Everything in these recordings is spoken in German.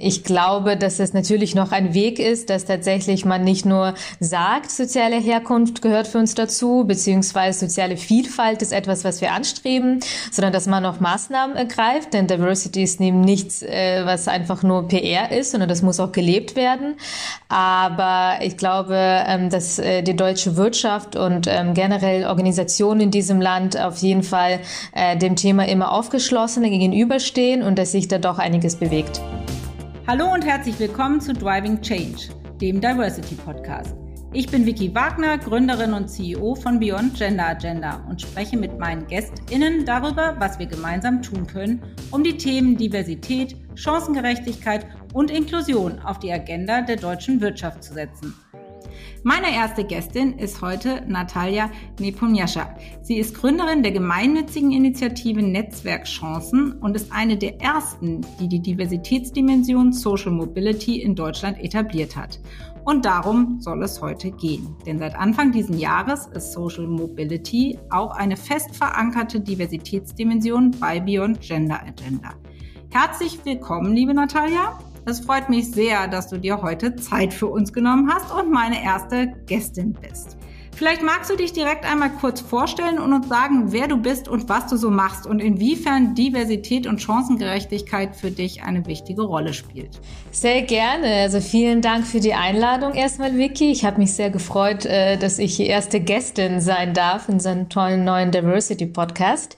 Ich glaube, dass es natürlich noch ein Weg ist, dass tatsächlich man nicht nur sagt, soziale Herkunft gehört für uns dazu, beziehungsweise soziale Vielfalt ist etwas, was wir anstreben, sondern dass man auch Maßnahmen ergreift, denn Diversity ist eben nichts, äh, was einfach nur PR ist, sondern das muss auch gelebt werden. Aber ich glaube, ähm, dass äh, die deutsche Wirtschaft und ähm, generell Organisationen in diesem Land auf jeden Fall äh, dem Thema immer aufgeschlossener gegenüberstehen und dass sich da doch einiges bewegt. Hallo und herzlich willkommen zu Driving Change, dem Diversity Podcast. Ich bin Vicky Wagner, Gründerin und CEO von Beyond Gender Agenda und spreche mit meinen GästInnen darüber, was wir gemeinsam tun können, um die Themen Diversität, Chancengerechtigkeit und Inklusion auf die Agenda der deutschen Wirtschaft zu setzen. Meine erste Gästin ist heute Natalia Nepomniascha. Sie ist Gründerin der gemeinnützigen Initiative Netzwerk Chancen und ist eine der ersten, die die Diversitätsdimension Social Mobility in Deutschland etabliert hat. Und darum soll es heute gehen. Denn seit Anfang dieses Jahres ist Social Mobility auch eine fest verankerte Diversitätsdimension bei Beyond Gender Agenda. Herzlich willkommen, liebe Natalia. Es freut mich sehr, dass du dir heute Zeit für uns genommen hast und meine erste Gästin bist. Vielleicht magst du dich direkt einmal kurz vorstellen und uns sagen, wer du bist und was du so machst und inwiefern Diversität und Chancengerechtigkeit für dich eine wichtige Rolle spielt. Sehr gerne. Also vielen Dank für die Einladung erstmal, Vicky. Ich habe mich sehr gefreut, äh, dass ich die erste Gästin sein darf in so einem tollen neuen Diversity Podcast.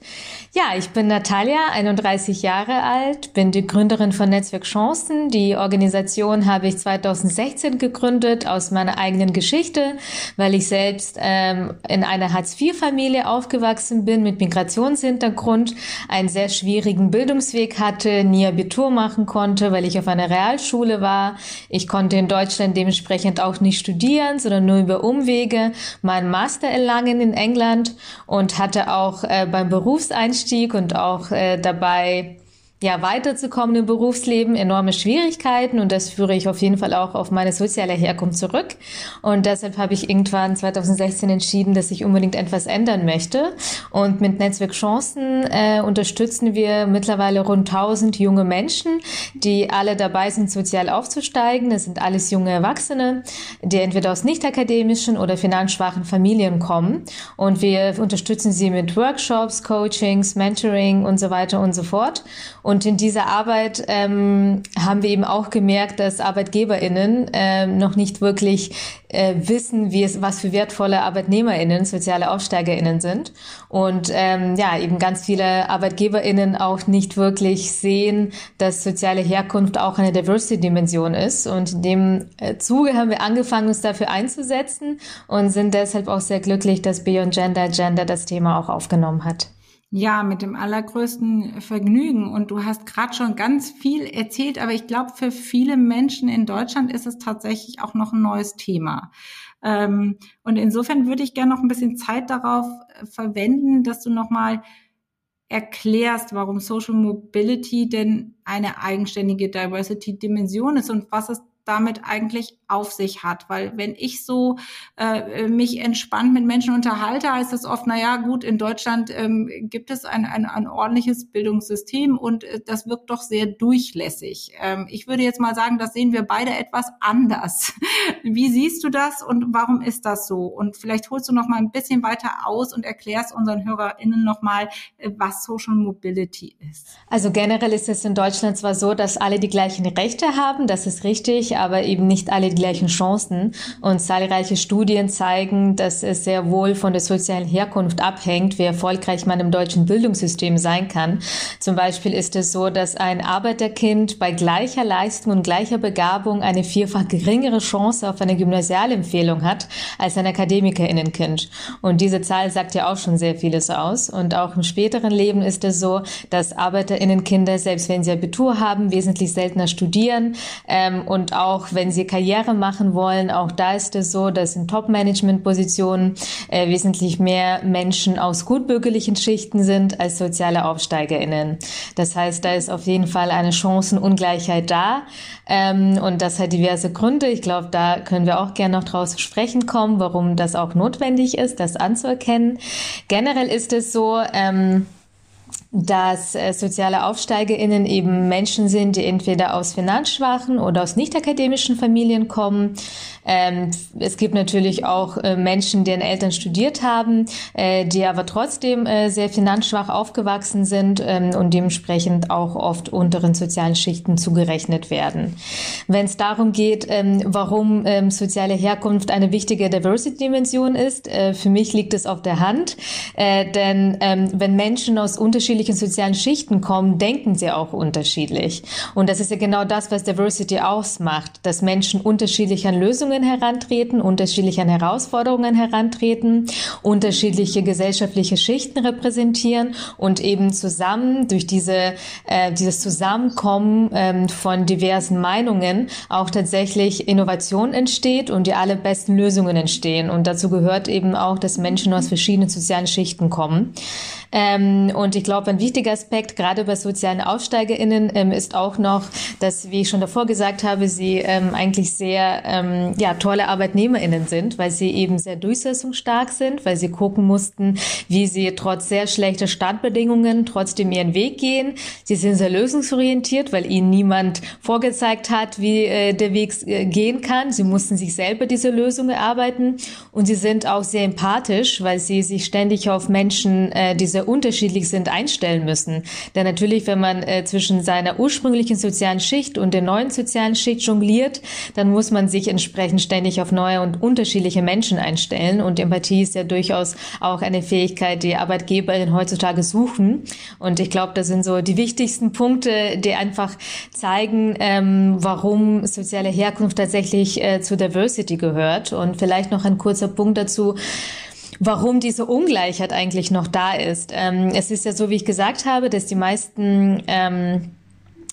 Ja, ich bin Natalia, 31 Jahre alt, bin die Gründerin von Netzwerk Chancen. Die Organisation habe ich 2016 gegründet aus meiner eigenen Geschichte, weil ich selbst ähm, in einer Hartz-IV-Familie aufgewachsen bin mit Migrationshintergrund, einen sehr schwierigen Bildungsweg hatte, nie Abitur machen konnte, weil ich auf einer Realschule war. Ich konnte in Deutschland dementsprechend auch nicht studieren, sondern nur über Umwege meinen Master erlangen in England und hatte auch äh, beim Berufseinstieg Einstieg und auch äh, dabei ja, weiterzukommen im Berufsleben enorme Schwierigkeiten und das führe ich auf jeden Fall auch auf meine soziale Herkunft zurück. Und deshalb habe ich irgendwann 2016 entschieden, dass ich unbedingt etwas ändern möchte. Und mit Netzwerk Chancen äh, unterstützen wir mittlerweile rund 1000 junge Menschen, die alle dabei sind, sozial aufzusteigen. Das sind alles junge Erwachsene, die entweder aus nicht akademischen oder finanzschwachen Familien kommen. Und wir unterstützen sie mit Workshops, Coachings, Mentoring und so weiter und so fort. In dieser Arbeit ähm, haben wir eben auch gemerkt, dass ArbeitgeberInnen äh, noch nicht wirklich äh, wissen, wie es, was für wertvolle ArbeitnehmerInnen, soziale AufsteigerInnen sind. Und ähm, ja, eben ganz viele ArbeitgeberInnen auch nicht wirklich sehen, dass soziale Herkunft auch eine Diversity-Dimension ist. Und in dem äh, Zuge haben wir angefangen, uns dafür einzusetzen und sind deshalb auch sehr glücklich, dass Beyond Gender Gender das Thema auch aufgenommen hat. Ja, mit dem allergrößten Vergnügen. Und du hast gerade schon ganz viel erzählt, aber ich glaube, für viele Menschen in Deutschland ist es tatsächlich auch noch ein neues Thema. Ähm, und insofern würde ich gerne noch ein bisschen Zeit darauf äh, verwenden, dass du nochmal erklärst, warum Social Mobility denn eine eigenständige Diversity-Dimension ist und was es damit eigentlich auf sich hat. Weil wenn ich so äh, mich entspannt mit Menschen unterhalte, heißt das oft, na ja, gut, in Deutschland ähm, gibt es ein, ein, ein ordentliches Bildungssystem und äh, das wirkt doch sehr durchlässig. Ähm, ich würde jetzt mal sagen, das sehen wir beide etwas anders. Wie siehst du das und warum ist das so? Und vielleicht holst du noch mal ein bisschen weiter aus und erklärst unseren HörerInnen noch mal, äh, was Social Mobility ist. Also generell ist es in Deutschland zwar so, dass alle die gleichen Rechte haben, das ist richtig, aber eben nicht alle die gleichen Chancen. Und zahlreiche Studien zeigen, dass es sehr wohl von der sozialen Herkunft abhängt, wie erfolgreich man im deutschen Bildungssystem sein kann. Zum Beispiel ist es so, dass ein Arbeiterkind bei gleicher Leistung und gleicher Begabung eine vierfach geringere Chance auf eine Gymnasialempfehlung hat als ein Akademikerinnenkind. Und diese Zahl sagt ja auch schon sehr vieles aus. Und auch im späteren Leben ist es so, dass Arbeiterinnenkinder, selbst wenn sie Abitur haben, wesentlich seltener studieren ähm, und auch auch wenn sie Karriere machen wollen, auch da ist es so, dass in Top-Management-Positionen äh, wesentlich mehr Menschen aus gutbürgerlichen Schichten sind als soziale AufsteigerInnen. Das heißt, da ist auf jeden Fall eine Chancenungleichheit da ähm, und das hat diverse Gründe. Ich glaube, da können wir auch gerne noch draus sprechen kommen, warum das auch notwendig ist, das anzuerkennen. Generell ist es so, ähm, dass äh, soziale AufsteigerInnen eben Menschen sind, die entweder aus finanzschwachen oder aus nicht akademischen Familien kommen. Ähm, es gibt natürlich auch äh, Menschen, deren Eltern studiert haben, äh, die aber trotzdem äh, sehr finanzschwach aufgewachsen sind ähm, und dementsprechend auch oft unteren sozialen Schichten zugerechnet werden. Wenn es darum geht, ähm, warum ähm, soziale Herkunft eine wichtige Diversity-Dimension ist, äh, für mich liegt es auf der Hand, äh, denn ähm, wenn Menschen aus unterschiedlichen unterschiedlichen sozialen Schichten kommen, denken sie auch unterschiedlich. Und das ist ja genau das, was Diversity ausmacht, dass Menschen unterschiedlich an Lösungen herantreten, unterschiedlich an Herausforderungen herantreten, unterschiedliche gesellschaftliche Schichten repräsentieren und eben zusammen durch diese, äh, dieses Zusammenkommen ähm, von diversen Meinungen auch tatsächlich Innovation entsteht und die allerbesten Lösungen entstehen. Und dazu gehört eben auch, dass Menschen aus verschiedenen sozialen Schichten kommen. Ähm, und ich glaube, ein wichtiger Aspekt, gerade bei sozialen AufsteigerInnen, ähm, ist auch noch, dass, wie ich schon davor gesagt habe, sie ähm, eigentlich sehr ähm, ja, tolle ArbeitnehmerInnen sind, weil sie eben sehr durchsetzungsstark sind, weil sie gucken mussten, wie sie trotz sehr schlechter Startbedingungen trotzdem ihren Weg gehen. Sie sind sehr lösungsorientiert, weil ihnen niemand vorgezeigt hat, wie äh, der Weg äh, gehen kann. Sie mussten sich selber diese Lösung erarbeiten und sie sind auch sehr empathisch, weil sie sich ständig auf Menschen, äh, sehr unterschiedlich sind, einstellen müssen. Denn natürlich, wenn man äh, zwischen seiner ursprünglichen sozialen Schicht und der neuen sozialen Schicht jongliert, dann muss man sich entsprechend ständig auf neue und unterschiedliche Menschen einstellen. Und Empathie ist ja durchaus auch eine Fähigkeit, die Arbeitgeberinnen heutzutage suchen. Und ich glaube, das sind so die wichtigsten Punkte, die einfach zeigen, ähm, warum soziale Herkunft tatsächlich äh, zu Diversity gehört. Und vielleicht noch ein kurzer Punkt dazu warum diese Ungleichheit eigentlich noch da ist. Ähm, es ist ja so, wie ich gesagt habe, dass die meisten ähm,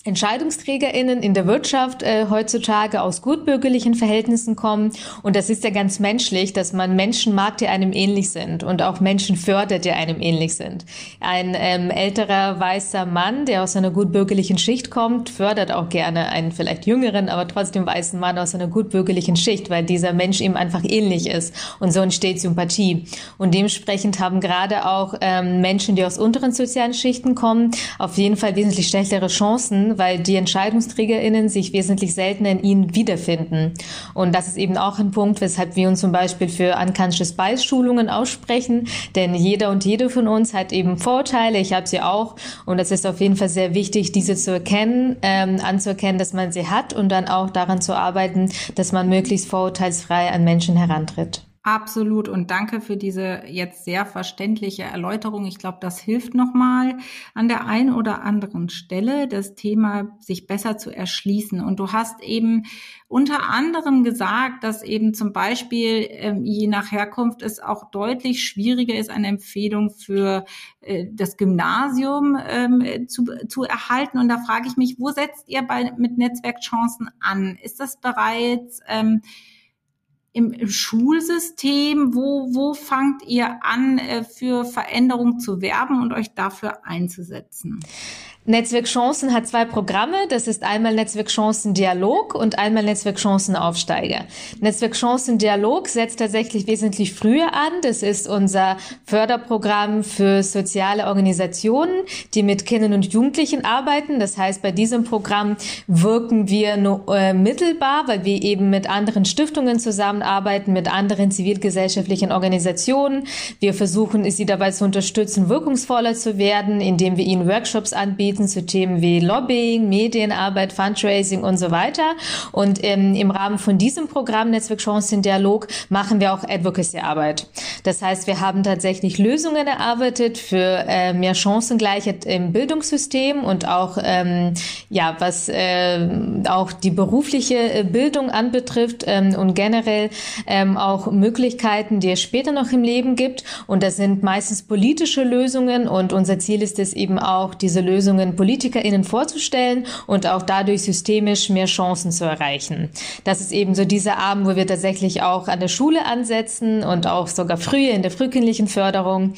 EntscheidungsträgerInnen in der Wirtschaft äh, heutzutage aus gutbürgerlichen Verhältnissen kommen. Und das ist ja ganz menschlich, dass man Menschen mag, die einem ähnlich sind und auch Menschen fördert, die einem ähnlich sind. Ein ähm, älterer weißer Mann, der aus einer gutbürgerlichen Schicht kommt, fördert auch gerne einen vielleicht jüngeren, aber trotzdem weißen Mann aus einer gutbürgerlichen Schicht, weil dieser Mensch ihm einfach ähnlich ist. Und so entsteht Sympathie. Und dementsprechend haben gerade auch ähm, Menschen, die aus unteren sozialen Schichten kommen, auf jeden Fall wesentlich schlechtere Chancen, weil die EntscheidungsträgerInnen sich wesentlich seltener in ihnen wiederfinden. Und das ist eben auch ein Punkt, weshalb wir uns zum Beispiel für Unconscious Bias Schulungen aussprechen, denn jeder und jede von uns hat eben Vorteile, ich habe sie auch und es ist auf jeden Fall sehr wichtig, diese zu erkennen, ähm, anzuerkennen, dass man sie hat und dann auch daran zu arbeiten, dass man möglichst vorurteilsfrei an Menschen herantritt. Absolut und danke für diese jetzt sehr verständliche Erläuterung. Ich glaube, das hilft nochmal an der einen oder anderen Stelle, das Thema sich besser zu erschließen. Und du hast eben unter anderem gesagt, dass eben zum Beispiel ähm, je nach Herkunft es auch deutlich schwieriger ist, eine Empfehlung für äh, das Gymnasium ähm, zu, zu erhalten. Und da frage ich mich, wo setzt ihr bei, mit Netzwerkchancen an? Ist das bereits ähm, im, im Schulsystem? Wo, wo fangt ihr an, äh, für Veränderung zu werben und euch dafür einzusetzen? Netzwerk Chancen hat zwei Programme. Das ist einmal Netzwerk Chancen Dialog und einmal Netzwerk Chancen Aufsteiger. Netzwerk Chancen Dialog setzt tatsächlich wesentlich früher an. Das ist unser Förderprogramm für soziale Organisationen, die mit Kindern und Jugendlichen arbeiten. Das heißt, bei diesem Programm wirken wir nur äh, mittelbar, weil wir eben mit anderen Stiftungen zusammenarbeiten, mit anderen zivilgesellschaftlichen Organisationen. Wir versuchen, sie dabei zu unterstützen, wirkungsvoller zu werden, indem wir ihnen Workshops anbieten Expertisen zu Themen wie Lobbying, Medienarbeit, Fundraising und so weiter. Und ähm, im Rahmen von diesem Programm Netzwerk Chancen Dialog machen wir auch Advocacy-Arbeit. Das heißt, wir haben tatsächlich Lösungen erarbeitet für äh, mehr Chancengleichheit im Bildungssystem und auch, ähm, ja, was äh, auch die berufliche äh, Bildung anbetrifft ähm, und generell ähm, auch Möglichkeiten, die es später noch im Leben gibt. Und das sind meistens politische Lösungen und unser Ziel ist es eben auch, diese Lösungen zukünftigen PolitikerInnen vorzustellen und auch dadurch systemisch mehr Chancen zu erreichen. Das ist eben so dieser Abend, wo wir tatsächlich auch an der Schule ansetzen und auch sogar früher in der frühkindlichen Förderung,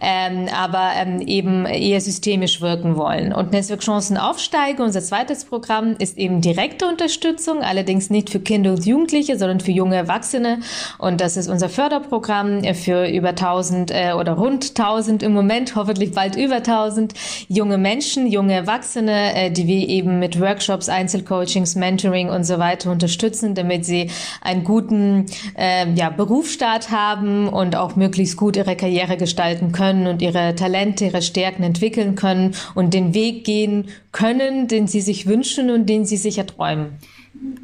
ähm, aber ähm, eben eher systemisch wirken wollen. Und Netzwerk Chancen aufsteige, unser zweites Programm, ist eben direkte Unterstützung, allerdings nicht für Kinder und Jugendliche, sondern für junge Erwachsene. Und das ist unser Förderprogramm für über 1000 äh, oder rund 1000 im Moment, hoffentlich bald über 1000 junge Menschen, junge Erwachsene, äh, die wir eben mit Workshops, Einzelcoachings, Mentoring und so weiter unterstützen, damit sie einen guten äh, ja, Berufsstart haben und auch möglichst gut ihre Karriere gestalten können und ihre Talente, ihre Stärken entwickeln können und den Weg gehen können, den sie sich wünschen und den sie sich erträumen.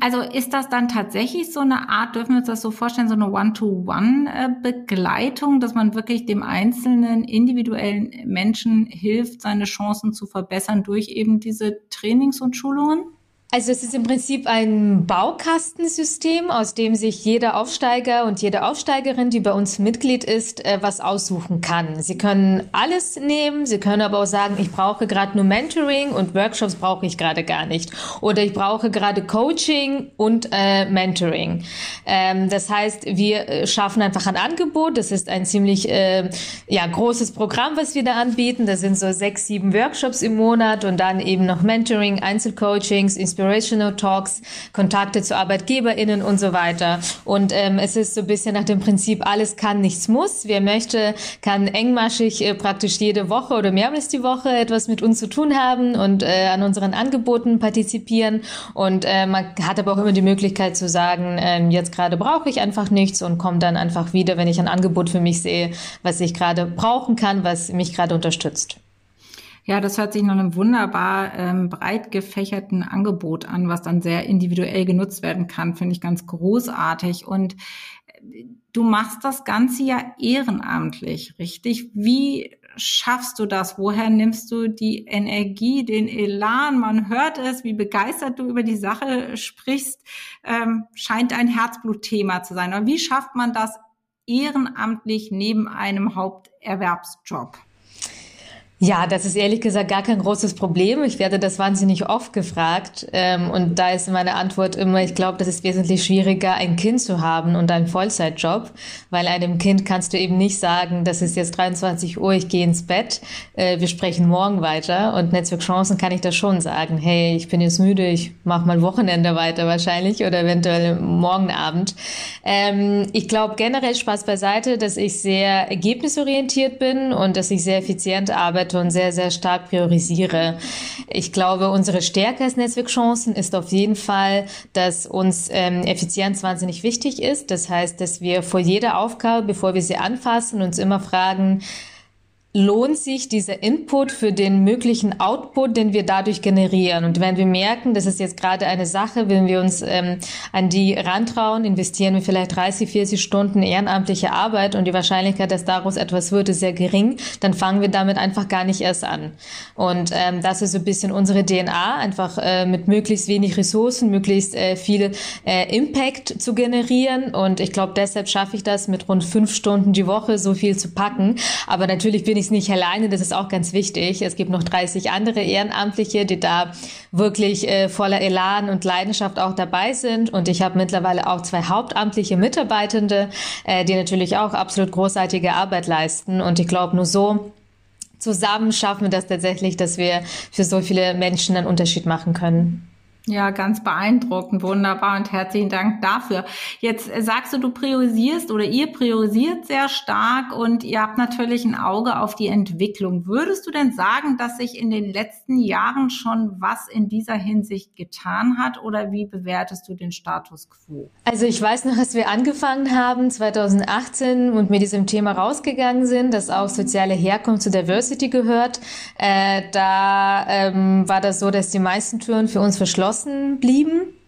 Also ist das dann tatsächlich so eine Art, dürfen wir uns das so vorstellen, so eine One-to-One-Begleitung, dass man wirklich dem einzelnen individuellen Menschen hilft, seine Chancen zu verbessern durch eben diese Trainings und Schulungen? Also es ist im Prinzip ein Baukastensystem, aus dem sich jeder Aufsteiger und jede Aufsteigerin, die bei uns Mitglied ist, äh, was aussuchen kann. Sie können alles nehmen, sie können aber auch sagen, ich brauche gerade nur Mentoring und Workshops brauche ich gerade gar nicht. Oder ich brauche gerade Coaching und äh, Mentoring. Ähm, das heißt, wir äh, schaffen einfach ein Angebot. Das ist ein ziemlich äh, ja, großes Programm, was wir da anbieten. Das sind so sechs, sieben Workshops im Monat und dann eben noch Mentoring, Einzelcoachings, Inspiration Inspirational Talks, Kontakte zu ArbeitgeberInnen und so weiter. Und ähm, es ist so ein bisschen nach dem Prinzip, alles kann, nichts muss. Wer möchte, kann engmaschig äh, praktisch jede Woche oder mehrmals die Woche etwas mit uns zu tun haben und äh, an unseren Angeboten partizipieren. Und äh, man hat aber auch immer die Möglichkeit zu sagen, äh, jetzt gerade brauche ich einfach nichts und komme dann einfach wieder, wenn ich ein Angebot für mich sehe, was ich gerade brauchen kann, was mich gerade unterstützt. Ja, das hört sich nach einem wunderbar ähm, breit gefächerten Angebot an, was dann sehr individuell genutzt werden kann, finde ich ganz großartig. Und äh, du machst das Ganze ja ehrenamtlich, richtig? Wie schaffst du das? Woher nimmst du die Energie, den Elan? Man hört es, wie begeistert du über die Sache sprichst. Ähm, scheint ein Herzblutthema zu sein. Aber wie schafft man das ehrenamtlich neben einem Haupterwerbsjob? Ja, das ist ehrlich gesagt gar kein großes Problem. Ich werde das wahnsinnig oft gefragt. Ähm, und da ist meine Antwort immer, ich glaube, das ist wesentlich schwieriger, ein Kind zu haben und einen Vollzeitjob, weil einem Kind kannst du eben nicht sagen, das ist jetzt 23 Uhr, ich gehe ins Bett, äh, wir sprechen morgen weiter. Und Netzwerk Chancen kann ich das schon sagen, hey, ich bin jetzt müde, ich mache mal Wochenende weiter wahrscheinlich oder eventuell morgen Abend. Ähm, ich glaube generell Spaß beiseite, dass ich sehr ergebnisorientiert bin und dass ich sehr effizient arbeite und sehr, sehr stark priorisiere. Ich glaube, unsere Stärke als Netzwerkchancen ist auf jeden Fall, dass uns ähm, Effizienz wahnsinnig wichtig ist. Das heißt, dass wir vor jeder Aufgabe, bevor wir sie anfassen, uns immer fragen, lohnt sich dieser Input für den möglichen Output, den wir dadurch generieren. Und wenn wir merken, das ist jetzt gerade eine Sache, wenn wir uns ähm, an die rantrauen, investieren wir vielleicht 30, 40 Stunden ehrenamtliche Arbeit und die Wahrscheinlichkeit, dass daraus etwas wird, ist sehr gering, dann fangen wir damit einfach gar nicht erst an. Und ähm, das ist so ein bisschen unsere DNA, einfach äh, mit möglichst wenig Ressourcen, möglichst äh, viel äh, Impact zu generieren. Und ich glaube, deshalb schaffe ich das, mit rund fünf Stunden die Woche so viel zu packen. Aber natürlich bin ich ich nicht alleine, das ist auch ganz wichtig. Es gibt noch 30 andere Ehrenamtliche, die da wirklich äh, voller Elan und Leidenschaft auch dabei sind. Und ich habe mittlerweile auch zwei hauptamtliche Mitarbeitende, äh, die natürlich auch absolut großartige Arbeit leisten. Und ich glaube, nur so zusammen schaffen wir das tatsächlich, dass wir für so viele Menschen einen Unterschied machen können. Ja, ganz beeindruckend, wunderbar und herzlichen Dank dafür. Jetzt äh, sagst du, du priorisierst oder ihr priorisiert sehr stark und ihr habt natürlich ein Auge auf die Entwicklung. Würdest du denn sagen, dass sich in den letzten Jahren schon was in dieser Hinsicht getan hat oder wie bewertest du den Status quo? Also ich weiß noch, als wir angefangen haben 2018 und mit diesem Thema rausgegangen sind, dass auch soziale Herkunft zu Diversity gehört, äh, da ähm, war das so, dass die meisten Türen für uns verschlossen geschlossen blieben.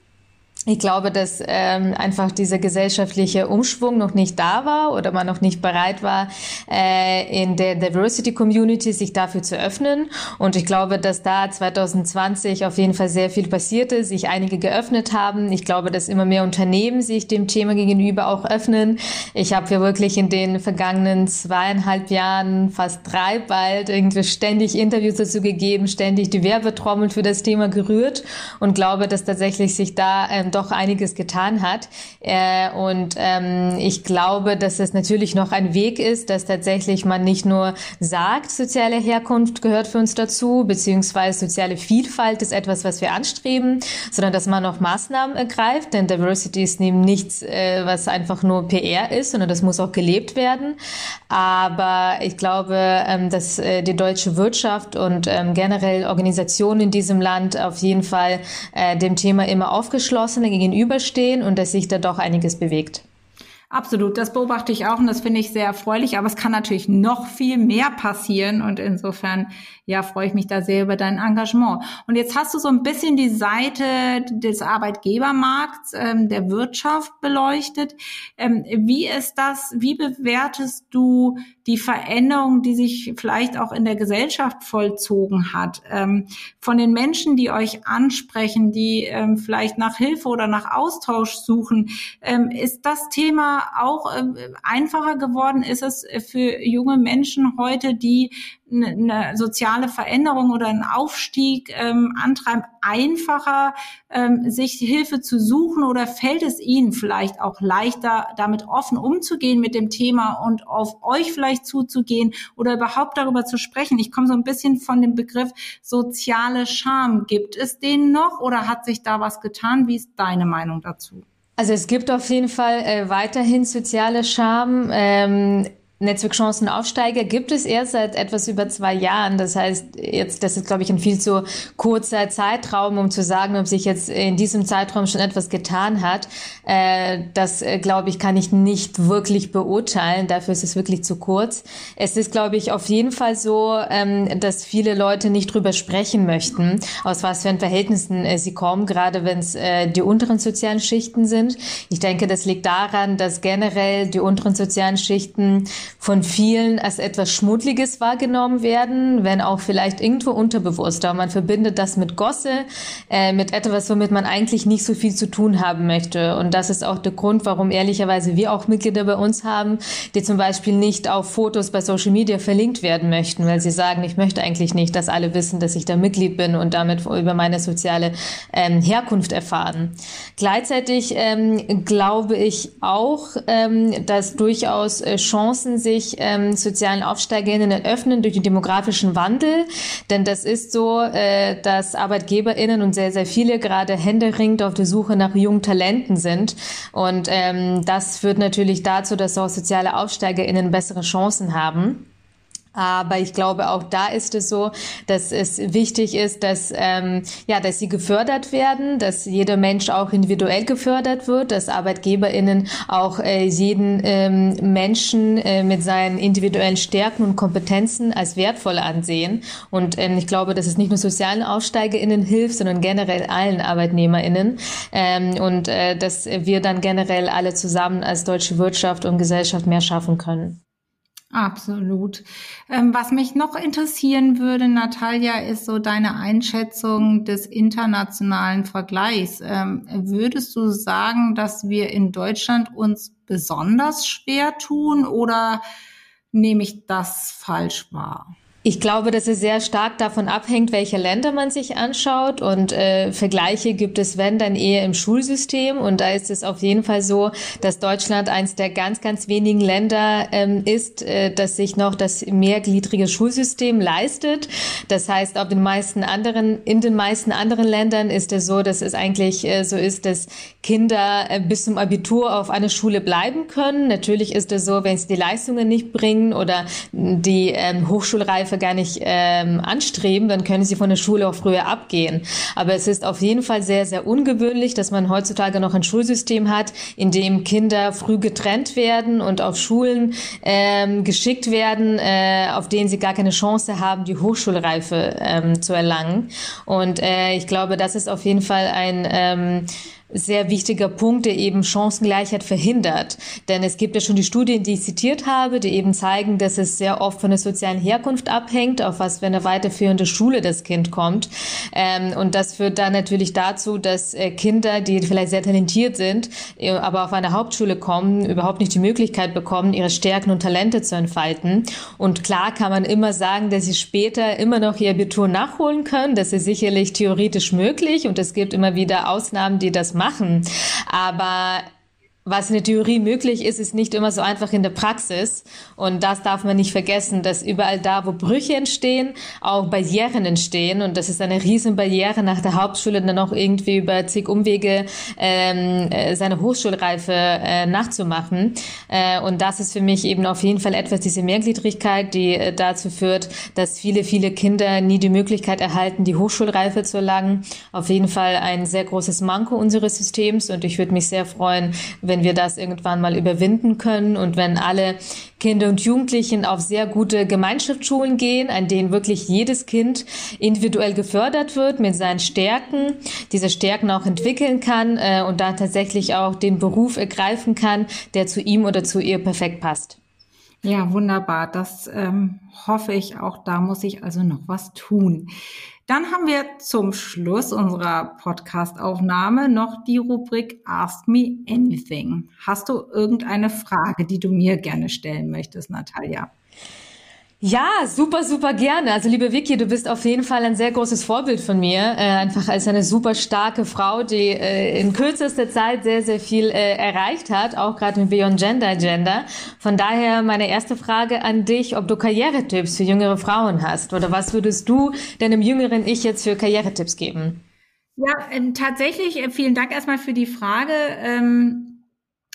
Ich glaube, dass ähm, einfach dieser gesellschaftliche Umschwung noch nicht da war oder man noch nicht bereit war, äh, in der Diversity Community sich dafür zu öffnen. Und ich glaube, dass da 2020 auf jeden Fall sehr viel passierte, sich einige geöffnet haben. Ich glaube, dass immer mehr Unternehmen sich dem Thema gegenüber auch öffnen. Ich habe ja wirklich in den vergangenen zweieinhalb Jahren, fast drei bald, irgendwie ständig Interviews dazu gegeben, ständig die Werbetrommel für das Thema gerührt und glaube, dass tatsächlich sich da ähm, doch einiges getan hat. Äh, und ähm, ich glaube, dass es natürlich noch ein Weg ist, dass tatsächlich man nicht nur sagt, soziale Herkunft gehört für uns dazu, beziehungsweise soziale Vielfalt ist etwas, was wir anstreben, sondern dass man auch Maßnahmen ergreift, denn Diversity ist eben nichts, äh, was einfach nur PR ist, sondern das muss auch gelebt werden. Aber ich glaube, ähm, dass äh, die deutsche Wirtschaft und ähm, generell Organisationen in diesem Land auf jeden Fall äh, dem Thema immer aufgeschlossen gegenüberstehen und dass sich da doch einiges bewegt. Absolut, das beobachte ich auch und das finde ich sehr erfreulich, aber es kann natürlich noch viel mehr passieren und insofern ja, freue ich mich da sehr über dein Engagement. Und jetzt hast du so ein bisschen die Seite des Arbeitgebermarkts, ähm, der Wirtschaft beleuchtet. Ähm, wie ist das, wie bewertest du die Veränderung, die sich vielleicht auch in der Gesellschaft vollzogen hat? Ähm, von den Menschen, die euch ansprechen, die ähm, vielleicht nach Hilfe oder nach Austausch suchen, ähm, ist das Thema auch ähm, einfacher geworden? Ist es für junge Menschen heute, die eine soziale Veränderung oder einen Aufstieg ähm, antreiben, einfacher, ähm, sich Hilfe zu suchen oder fällt es Ihnen vielleicht auch leichter, damit offen umzugehen mit dem Thema und auf euch vielleicht zuzugehen oder überhaupt darüber zu sprechen? Ich komme so ein bisschen von dem Begriff soziale Scham. Gibt es den noch oder hat sich da was getan? Wie ist deine Meinung dazu? Also es gibt auf jeden Fall äh, weiterhin soziale Scham. Ähm, Netzwerkchancenaufsteiger gibt es erst seit etwas über zwei Jahren. Das heißt, jetzt, das ist, glaube ich, ein viel zu kurzer Zeitraum, um zu sagen, ob sich jetzt in diesem Zeitraum schon etwas getan hat. Äh, das, äh, glaube ich, kann ich nicht wirklich beurteilen. Dafür ist es wirklich zu kurz. Es ist, glaube ich, auf jeden Fall so, ähm, dass viele Leute nicht drüber sprechen möchten, aus was für Verhältnissen äh, sie kommen, gerade wenn es die unteren sozialen Schichten sind. Ich denke, das liegt daran, dass generell die unteren sozialen Schichten von vielen als etwas Schmuddliges wahrgenommen werden, wenn auch vielleicht irgendwo unterbewusst. Aber man verbindet das mit Gosse, äh, mit etwas, womit man eigentlich nicht so viel zu tun haben möchte. Und das ist auch der Grund, warum ehrlicherweise wir auch Mitglieder bei uns haben, die zum Beispiel nicht auf Fotos bei Social Media verlinkt werden möchten, weil sie sagen, ich möchte eigentlich nicht, dass alle wissen, dass ich da Mitglied bin und damit über meine soziale ähm, Herkunft erfahren. Gleichzeitig ähm, glaube ich auch, ähm, dass durchaus äh, Chancen müssen sich ähm, sozialen Aufsteigerinnen öffnen durch den demografischen Wandel. Denn das ist so, äh, dass ArbeitgeberInnen und sehr, sehr viele gerade händeringend auf der Suche nach jungen Talenten sind. Und ähm, das führt natürlich dazu, dass auch soziale AufsteigerInnen bessere Chancen haben. Aber ich glaube, auch da ist es so, dass es wichtig ist, dass, ähm, ja, dass sie gefördert werden, dass jeder Mensch auch individuell gefördert wird, dass ArbeitgeberInnen auch äh, jeden ähm, Menschen äh, mit seinen individuellen Stärken und Kompetenzen als wertvoll ansehen. Und ähm, ich glaube, dass es nicht nur sozialen AussteigerInnen hilft, sondern generell allen ArbeitnehmerInnen. Ähm, und äh, dass wir dann generell alle zusammen als deutsche Wirtschaft und Gesellschaft mehr schaffen können. Absolut. Ähm, was mich noch interessieren würde, Natalia, ist so deine Einschätzung des internationalen Vergleichs. Ähm, würdest du sagen, dass wir in Deutschland uns besonders schwer tun oder nehme ich das falsch wahr? Ich glaube, dass es sehr stark davon abhängt, welche Länder man sich anschaut. Und äh, Vergleiche gibt es, wenn, dann eher im Schulsystem. Und da ist es auf jeden Fall so, dass Deutschland eines der ganz, ganz wenigen Länder ähm, ist, äh, das sich noch das mehrgliedrige Schulsystem leistet. Das heißt, auf den meisten anderen, in den meisten anderen Ländern ist es so, dass es eigentlich äh, so ist, dass Kinder äh, bis zum Abitur auf einer Schule bleiben können. Natürlich ist es so, wenn sie die Leistungen nicht bringen oder die ähm, Hochschulreife Reife gar nicht ähm, anstreben, dann können sie von der Schule auch früher abgehen. Aber es ist auf jeden Fall sehr, sehr ungewöhnlich, dass man heutzutage noch ein Schulsystem hat, in dem Kinder früh getrennt werden und auf Schulen ähm, geschickt werden, äh, auf denen sie gar keine Chance haben, die Hochschulreife ähm, zu erlangen. Und äh, ich glaube, das ist auf jeden Fall ein, ähm, sehr wichtiger Punkt, der eben Chancengleichheit verhindert. Denn es gibt ja schon die Studien, die ich zitiert habe, die eben zeigen, dass es sehr oft von der sozialen Herkunft abhängt, auf was für eine weiterführende Schule das Kind kommt. Ähm, und das führt dann natürlich dazu, dass äh, Kinder, die vielleicht sehr talentiert sind, äh, aber auf eine Hauptschule kommen, überhaupt nicht die Möglichkeit bekommen, ihre Stärken und Talente zu entfalten. Und klar kann man immer sagen, dass sie später immer noch ihr Abitur nachholen können. Das ist sicherlich theoretisch möglich und es gibt immer wieder Ausnahmen, die das machen. Aber was in der Theorie möglich ist, ist nicht immer so einfach in der Praxis. Und das darf man nicht vergessen, dass überall da, wo Brüche entstehen, auch Barrieren entstehen. Und das ist eine riesen Barriere nach der Hauptschule dann auch irgendwie über zig Umwege ähm, äh, seine Hochschulreife äh, nachzumachen. Äh, und das ist für mich eben auf jeden Fall etwas, diese Mehrgliedrigkeit, die äh, dazu führt, dass viele, viele Kinder nie die Möglichkeit erhalten, die Hochschulreife zu erlangen. Auf jeden Fall ein sehr großes Manko unseres Systems. Und ich würde mich sehr freuen, wenn wenn wir das irgendwann mal überwinden können und wenn alle Kinder und Jugendlichen auf sehr gute Gemeinschaftsschulen gehen, an denen wirklich jedes Kind individuell gefördert wird mit seinen Stärken, diese Stärken auch entwickeln kann äh, und da tatsächlich auch den Beruf ergreifen kann, der zu ihm oder zu ihr perfekt passt. Ja, wunderbar. Das ähm, hoffe ich auch. Da muss ich also noch was tun. Dann haben wir zum Schluss unserer Podcast-Aufnahme noch die Rubrik Ask Me Anything. Hast du irgendeine Frage, die du mir gerne stellen möchtest, Natalia? Ja, super, super gerne. Also liebe Vicky, du bist auf jeden Fall ein sehr großes Vorbild von mir. Äh, einfach als eine super starke Frau, die äh, in kürzester Zeit sehr, sehr viel äh, erreicht hat, auch gerade mit Beyond Gender Agenda. Von daher meine erste Frage an dich, ob du Karrieretipps für jüngere Frauen hast oder was würdest du deinem jüngeren Ich jetzt für Karrieretipps geben? Ja, ähm, tatsächlich, äh, vielen Dank erstmal für die Frage. Ähm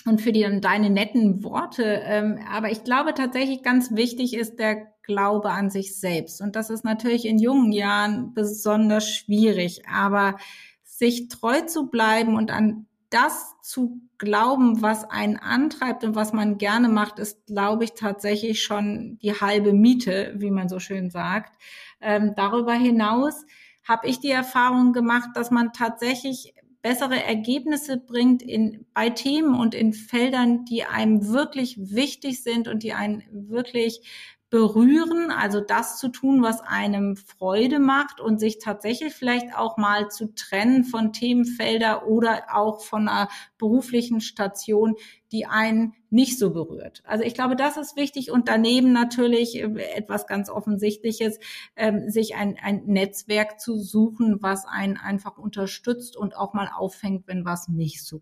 und für die, deine netten Worte. Ähm, aber ich glaube tatsächlich ganz wichtig ist der Glaube an sich selbst. Und das ist natürlich in jungen Jahren besonders schwierig. Aber sich treu zu bleiben und an das zu glauben, was einen antreibt und was man gerne macht, ist, glaube ich, tatsächlich schon die halbe Miete, wie man so schön sagt. Ähm, darüber hinaus habe ich die Erfahrung gemacht, dass man tatsächlich bessere Ergebnisse bringt in, bei Themen und in Feldern, die einem wirklich wichtig sind und die einen wirklich berühren, also das zu tun, was einem Freude macht und sich tatsächlich vielleicht auch mal zu trennen von Themenfelder oder auch von einer beruflichen Station, die einen nicht so berührt. Also ich glaube, das ist wichtig und daneben natürlich äh, etwas ganz Offensichtliches, ähm, sich ein, ein Netzwerk zu suchen, was einen einfach unterstützt und auch mal auffängt, wenn was nicht so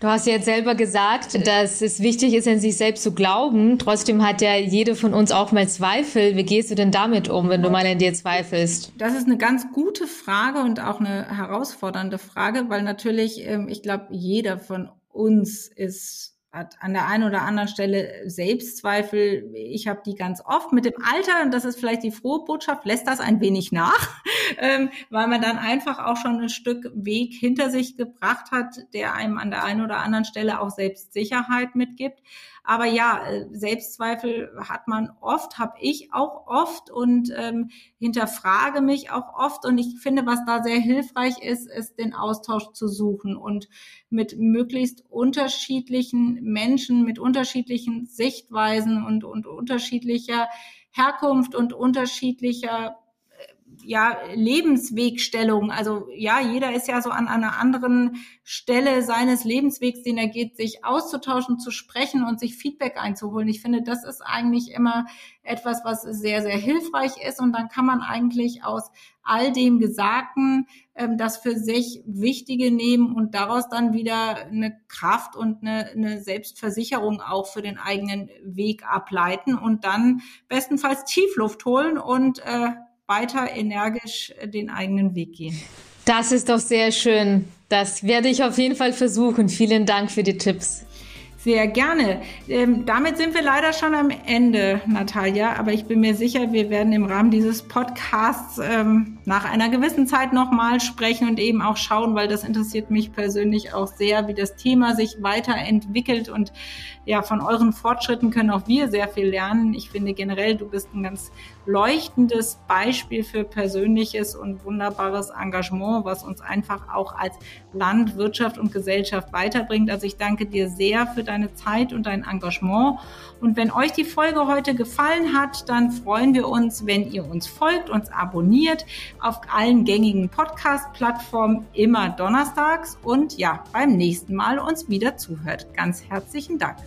Du hast ja jetzt selber gesagt, dass es wichtig ist, an sich selbst zu glauben. Trotzdem hat ja jede von uns auch mal Zweifel. Wie gehst du denn damit um, wenn du mal an dir zweifelst? Das ist eine ganz gute Frage und auch eine herausfordernde Frage, weil natürlich, ähm, ich glaube, jeder von uns ist an der einen oder anderen Stelle Selbstzweifel. Ich habe die ganz oft mit dem Alter, und das ist vielleicht die frohe Botschaft, lässt das ein wenig nach, ähm, weil man dann einfach auch schon ein Stück Weg hinter sich gebracht hat, der einem an der einen oder anderen Stelle auch Selbstsicherheit mitgibt. Aber ja, äh, Selbstzweifel hat man oft, habe ich auch oft und ähm, hinterfrage mich auch oft. Und ich finde, was da sehr hilfreich ist, ist den Austausch zu suchen und mit möglichst unterschiedlichen Menschen, mit unterschiedlichen Sichtweisen und, und unterschiedlicher Herkunft und unterschiedlicher ja, Lebenswegstellung. Also ja, jeder ist ja so an einer anderen Stelle seines Lebenswegs, den er geht, sich auszutauschen, zu sprechen und sich Feedback einzuholen. Ich finde, das ist eigentlich immer etwas, was sehr, sehr hilfreich ist. Und dann kann man eigentlich aus all dem Gesagten ähm, das für sich Wichtige nehmen und daraus dann wieder eine Kraft und eine, eine Selbstversicherung auch für den eigenen Weg ableiten und dann bestenfalls Tiefluft holen und äh, weiter energisch äh, den eigenen Weg gehen. Das ist doch sehr schön. Das werde ich auf jeden Fall versuchen. Vielen Dank für die Tipps. Sehr gerne. Ähm, damit sind wir leider schon am Ende, Natalia, aber ich bin mir sicher, wir werden im Rahmen dieses Podcasts ähm, nach einer gewissen Zeit nochmal sprechen und eben auch schauen, weil das interessiert mich persönlich auch sehr, wie das Thema sich weiterentwickelt und ja, von euren Fortschritten können auch wir sehr viel lernen. Ich finde generell, du bist ein ganz leuchtendes Beispiel für persönliches und wunderbares Engagement, was uns einfach auch als Land, Wirtschaft und Gesellschaft weiterbringt. Also ich danke dir sehr für deine Zeit und dein Engagement. Und wenn euch die Folge heute gefallen hat, dann freuen wir uns, wenn ihr uns folgt, uns abonniert auf allen gängigen Podcast-Plattformen immer donnerstags und ja, beim nächsten Mal uns wieder zuhört. Ganz herzlichen Dank.